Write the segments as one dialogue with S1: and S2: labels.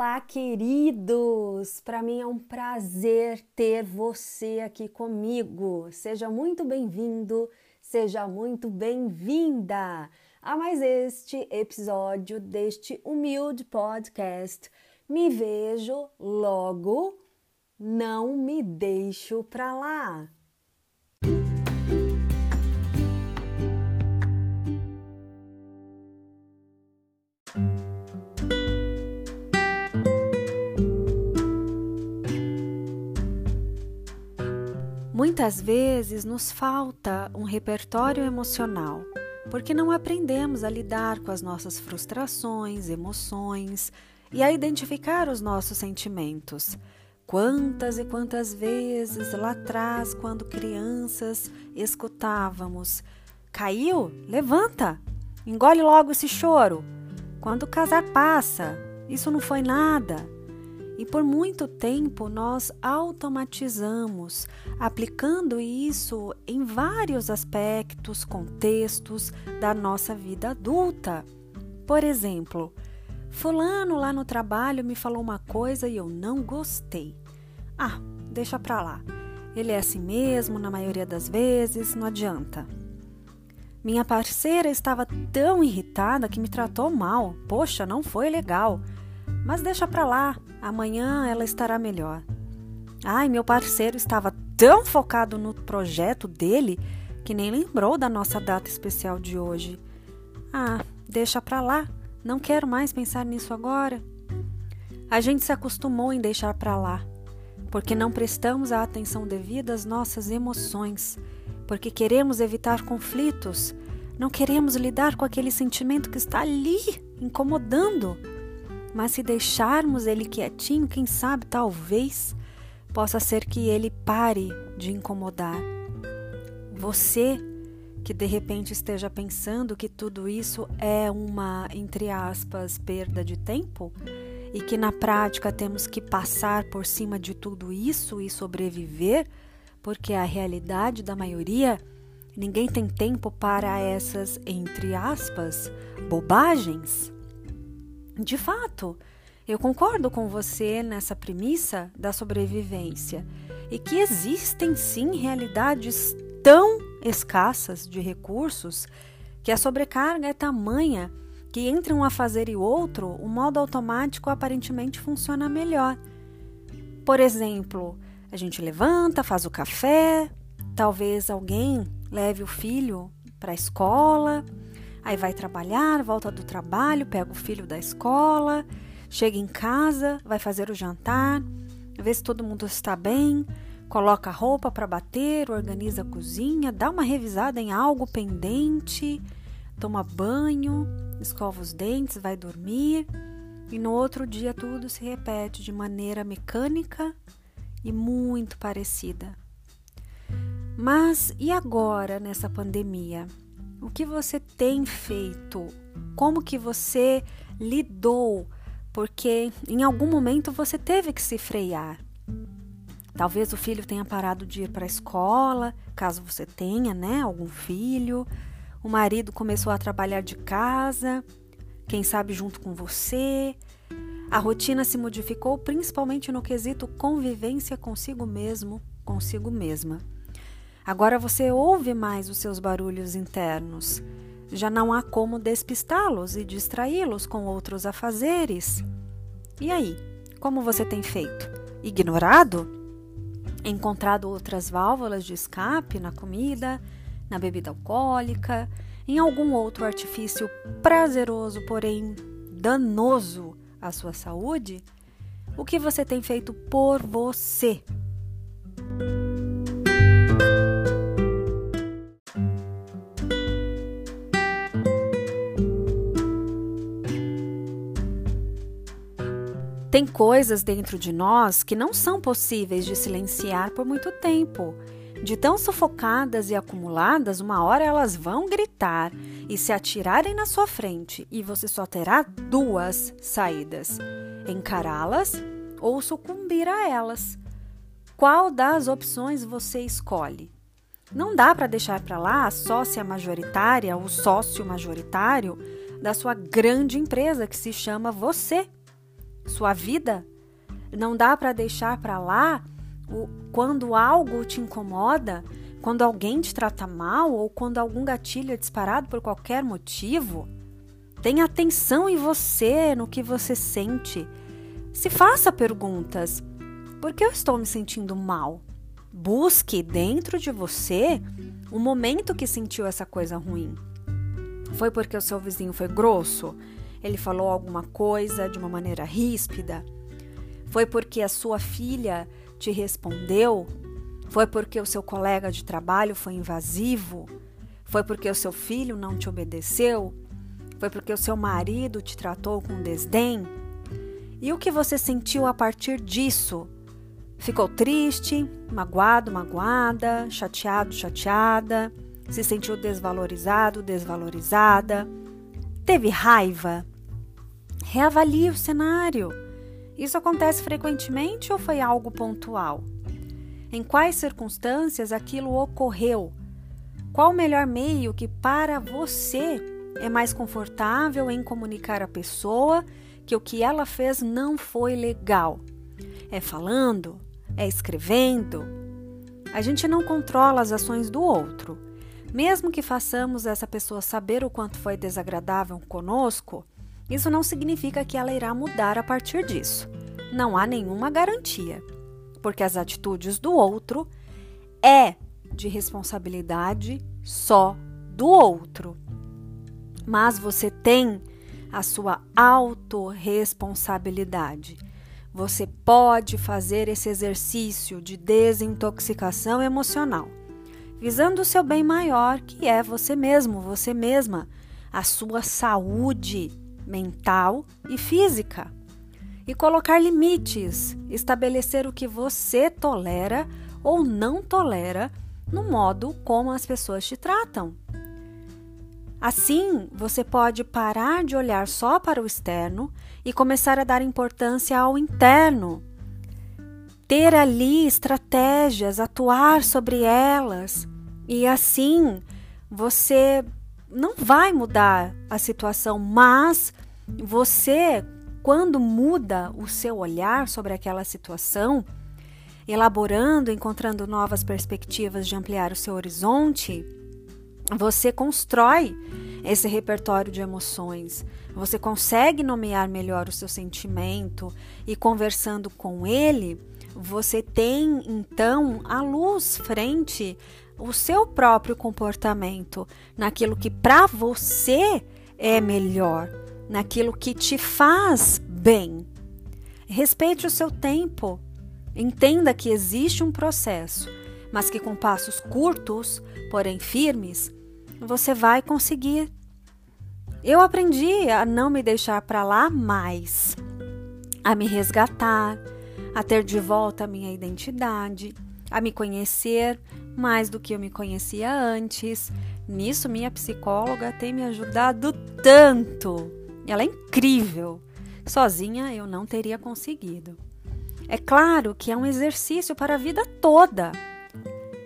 S1: Olá, queridos! Para mim é um prazer ter você aqui comigo. Seja muito bem-vindo, seja muito bem-vinda a mais este episódio deste humilde podcast. Me vejo logo, não me deixo para lá. Muitas vezes nos falta um repertório emocional, porque não aprendemos a lidar com as nossas frustrações, emoções e a identificar os nossos sentimentos. Quantas e quantas vezes lá atrás, quando crianças, escutávamos: Caiu? Levanta! Engole logo esse choro. Quando o casar passa, isso não foi nada. E por muito tempo nós automatizamos, aplicando isso em vários aspectos, contextos da nossa vida adulta. Por exemplo, Fulano lá no trabalho me falou uma coisa e eu não gostei. Ah, deixa pra lá. Ele é assim mesmo, na maioria das vezes, não adianta. Minha parceira estava tão irritada que me tratou mal. Poxa, não foi legal. Mas deixa pra lá, amanhã ela estará melhor. Ai, meu parceiro estava tão focado no projeto dele que nem lembrou da nossa data especial de hoje. Ah, deixa pra lá, não quero mais pensar nisso agora. A gente se acostumou em deixar pra lá, porque não prestamos a atenção devida às nossas emoções, porque queremos evitar conflitos, não queremos lidar com aquele sentimento que está ali incomodando. Mas se deixarmos ele quietinho, quem sabe, talvez, possa ser que ele pare de incomodar. Você que de repente esteja pensando que tudo isso é uma, entre aspas, perda de tempo e que na prática temos que passar por cima de tudo isso e sobreviver, porque a realidade da maioria, ninguém tem tempo para essas, entre aspas, bobagens. De fato, eu concordo com você nessa premissa da sobrevivência e que existem sim realidades tão escassas de recursos que a sobrecarga é tamanha que entre um afazer e outro, o modo automático aparentemente funciona melhor. Por exemplo, a gente levanta, faz o café, talvez alguém leve o filho para a escola, Aí vai trabalhar, volta do trabalho, pega o filho da escola, chega em casa, vai fazer o jantar, vê se todo mundo está bem, coloca a roupa para bater, organiza a cozinha, dá uma revisada em algo pendente, toma banho, escova os dentes, vai dormir. E no outro dia tudo se repete de maneira mecânica e muito parecida. Mas e agora nessa pandemia? O que você tem feito? Como que você lidou? Porque em algum momento você teve que se frear. Talvez o filho tenha parado de ir para a escola, caso você tenha, né, algum filho. O marido começou a trabalhar de casa, quem sabe junto com você. A rotina se modificou principalmente no quesito convivência consigo mesmo, consigo mesma. Agora você ouve mais os seus barulhos internos. Já não há como despistá-los e distraí-los com outros afazeres. E aí, como você tem feito? Ignorado? Encontrado outras válvulas de escape na comida, na bebida alcoólica, em algum outro artifício prazeroso, porém danoso à sua saúde? O que você tem feito por você? Tem coisas dentro de nós que não são possíveis de silenciar por muito tempo. De tão sufocadas e acumuladas, uma hora elas vão gritar e se atirarem na sua frente, e você só terá duas saídas: encará-las ou sucumbir a elas. Qual das opções você escolhe? Não dá para deixar para lá a sócia majoritária, o sócio majoritário da sua grande empresa que se chama você sua vida? Não dá para deixar para lá o, quando algo te incomoda, quando alguém te trata mal ou quando algum gatilho é disparado por qualquer motivo? Tenha atenção em você, no que você sente. Se faça perguntas. Por que eu estou me sentindo mal? Busque dentro de você o momento que sentiu essa coisa ruim. Foi porque o seu vizinho foi grosso? Ele falou alguma coisa de uma maneira ríspida? Foi porque a sua filha te respondeu? Foi porque o seu colega de trabalho foi invasivo? Foi porque o seu filho não te obedeceu? Foi porque o seu marido te tratou com desdém? E o que você sentiu a partir disso? Ficou triste, magoado, magoada, chateado, chateada? Se sentiu desvalorizado, desvalorizada? Teve raiva? Reavalie o cenário. Isso acontece frequentemente ou foi algo pontual? Em quais circunstâncias aquilo ocorreu? Qual o melhor meio que para você é mais confortável em comunicar à pessoa que o que ela fez não foi legal. É falando? É escrevendo? A gente não controla as ações do outro. Mesmo que façamos essa pessoa saber o quanto foi desagradável conosco, isso não significa que ela irá mudar a partir disso. Não há nenhuma garantia, porque as atitudes do outro é de responsabilidade só do outro mas você tem a sua autorresponsabilidade. Você pode fazer esse exercício de desintoxicação emocional, visando o seu bem maior, que é você mesmo, você mesma, a sua saúde mental e física. E colocar limites, estabelecer o que você tolera ou não tolera no modo como as pessoas te tratam. Assim, você pode parar de olhar só para o externo e começar a dar importância ao interno. Ter ali estratégias, atuar sobre elas. E assim, você não vai mudar a situação, mas você, quando muda o seu olhar sobre aquela situação, elaborando, encontrando novas perspectivas de ampliar o seu horizonte, você constrói esse repertório de emoções. Você consegue nomear melhor o seu sentimento e conversando com ele, você tem então a luz frente o seu próprio comportamento naquilo que para você é melhor, naquilo que te faz bem. Respeite o seu tempo. Entenda que existe um processo, mas que com passos curtos, porém firmes, você vai conseguir. Eu aprendi a não me deixar para lá mais, a me resgatar, a ter de volta a minha identidade, a me conhecer mais do que eu me conhecia antes. Nisso, minha psicóloga tem me ajudado tanto. Ela é incrível. Sozinha eu não teria conseguido. É claro que é um exercício para a vida toda,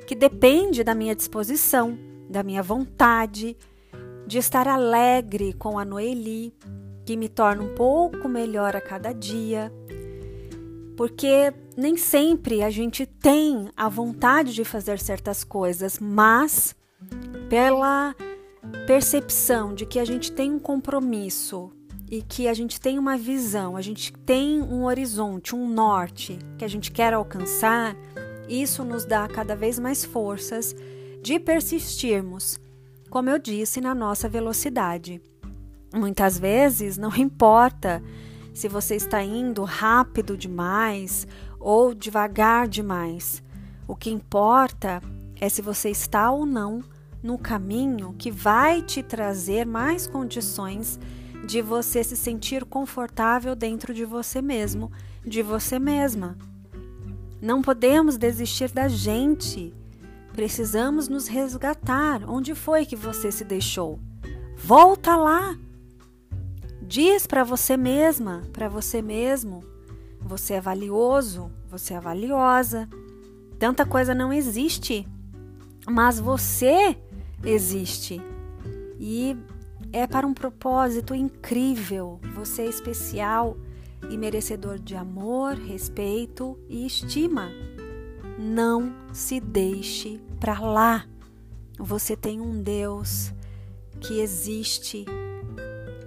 S1: que depende da minha disposição da minha vontade de estar alegre com a Noeli, que me torna um pouco melhor a cada dia. Porque nem sempre a gente tem a vontade de fazer certas coisas, mas pela percepção de que a gente tem um compromisso e que a gente tem uma visão, a gente tem um horizonte, um norte que a gente quer alcançar, isso nos dá cada vez mais forças de persistirmos, como eu disse, na nossa velocidade. Muitas vezes não importa se você está indo rápido demais ou devagar demais. O que importa é se você está ou não no caminho que vai te trazer mais condições de você se sentir confortável dentro de você mesmo, de você mesma. Não podemos desistir da gente. Precisamos nos resgatar. Onde foi que você se deixou? Volta lá. Diz para você mesma, para você mesmo, você é valioso, você é valiosa. Tanta coisa não existe, mas você existe. E é para um propósito incrível. Você é especial. e merecedor de amor, respeito e estima. Não se deixe para lá. Você tem um Deus que existe,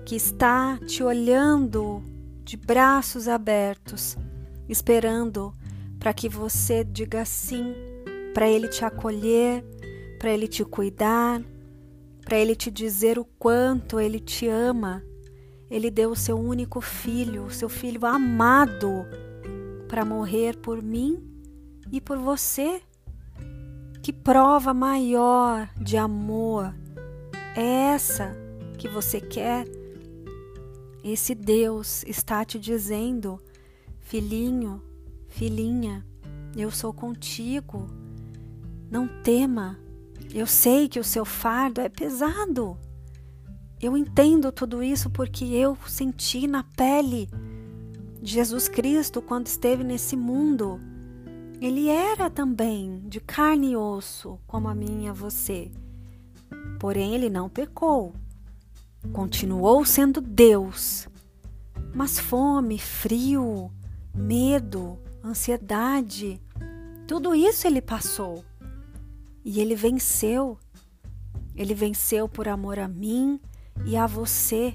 S1: que está te olhando de braços abertos, esperando para que você diga sim, para Ele te acolher, para Ele te cuidar, para Ele te dizer o quanto Ele te ama. Ele deu o seu único filho, o seu filho amado, para morrer por mim e por você. Que prova maior de amor é essa que você quer? Esse Deus está te dizendo, filhinho, filhinha, eu sou contigo. Não tema. Eu sei que o seu fardo é pesado. Eu entendo tudo isso porque eu senti na pele Jesus Cristo quando esteve nesse mundo. Ele era também de carne e osso, como a minha você. Porém, ele não pecou. Continuou sendo Deus. Mas fome, frio, medo, ansiedade, tudo isso ele passou. E ele venceu. Ele venceu por amor a mim e a você.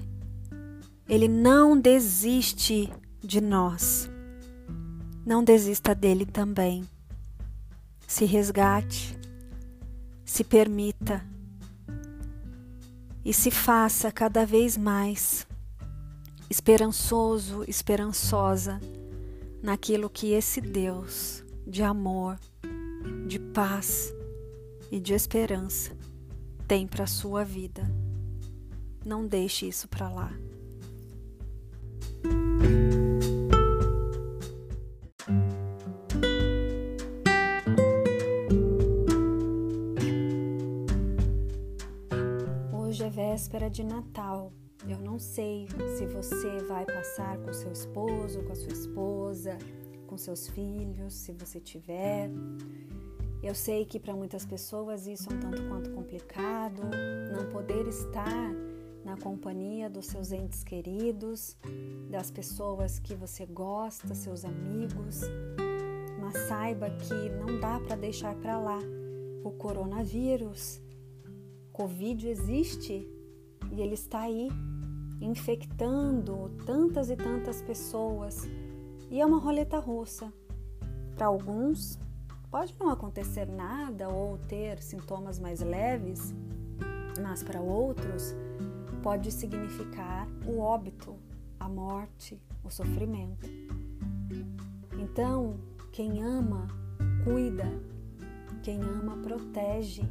S1: Ele não desiste de nós. Não desista dele também. Se resgate, se permita e se faça cada vez mais esperançoso, esperançosa naquilo que esse Deus de amor, de paz e de esperança tem para sua vida. Não deixe isso para lá. Véspera de Natal. Eu não sei se você vai passar com seu esposo, com a sua esposa, com seus filhos, se você tiver. Eu sei que para muitas pessoas isso é um tanto quanto complicado, não poder estar na companhia dos seus entes queridos, das pessoas que você gosta, seus amigos. Mas saiba que não dá para deixar para lá. O coronavírus, Covid existe e ele está aí infectando tantas e tantas pessoas. E é uma roleta russa. Para alguns, pode não acontecer nada ou ter sintomas mais leves, mas para outros, pode significar o óbito, a morte, o sofrimento. Então, quem ama, cuida, quem ama, protege,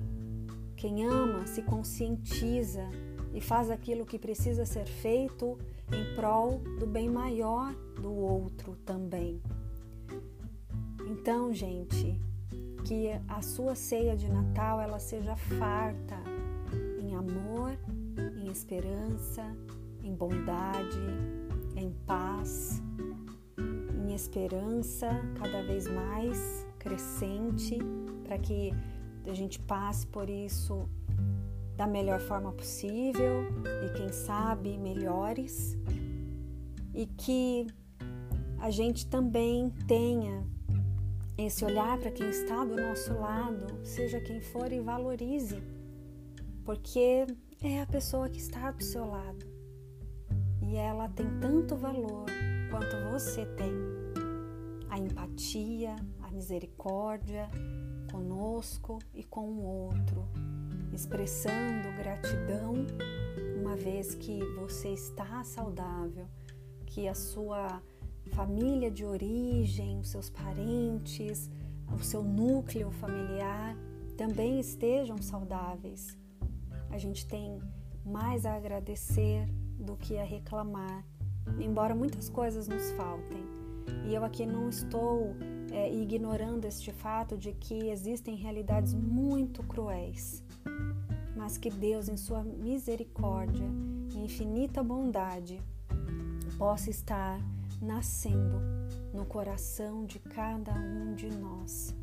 S1: quem ama, se conscientiza e faz aquilo que precisa ser feito em prol do bem maior do outro também. Então, gente, que a sua ceia de Natal ela seja farta em amor, em esperança, em bondade, em paz, em esperança cada vez mais crescente, para que a gente passe por isso da melhor forma possível e quem sabe melhores. E que a gente também tenha esse olhar para quem está do nosso lado, seja quem for e valorize, porque é a pessoa que está do seu lado. E ela tem tanto valor quanto você tem. A empatia, a misericórdia conosco e com o outro expressando gratidão, uma vez que você está saudável, que a sua família de origem, os seus parentes, o seu núcleo familiar também estejam saudáveis. A gente tem mais a agradecer do que a reclamar, embora muitas coisas nos faltem. E eu aqui não estou é, ignorando este fato de que existem realidades muito cruéis mas que Deus, em sua misericórdia e infinita bondade, possa estar nascendo no coração de cada um de nós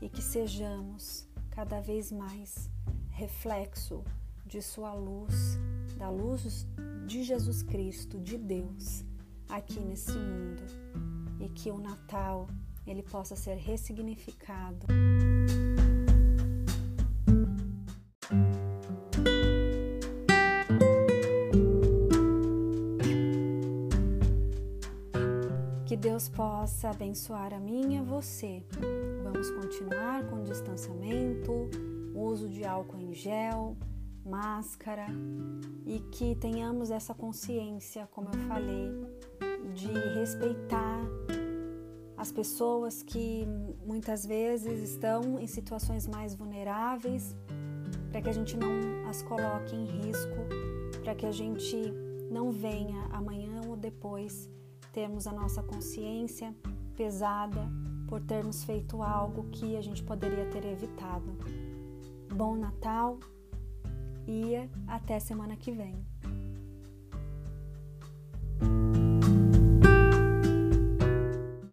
S1: e que sejamos cada vez mais reflexo de Sua luz, da luz de Jesus Cristo, de Deus, aqui nesse mundo e que o Natal ele possa ser ressignificado. Que Deus possa abençoar a mim e a você. Vamos continuar com distanciamento, uso de álcool em gel, máscara e que tenhamos essa consciência, como eu falei, de respeitar as pessoas que muitas vezes estão em situações mais vulneráveis, para que a gente não as coloque em risco, para que a gente não venha amanhã ou depois termos a nossa consciência pesada por termos feito algo que a gente poderia ter evitado. Bom Natal e até semana que vem.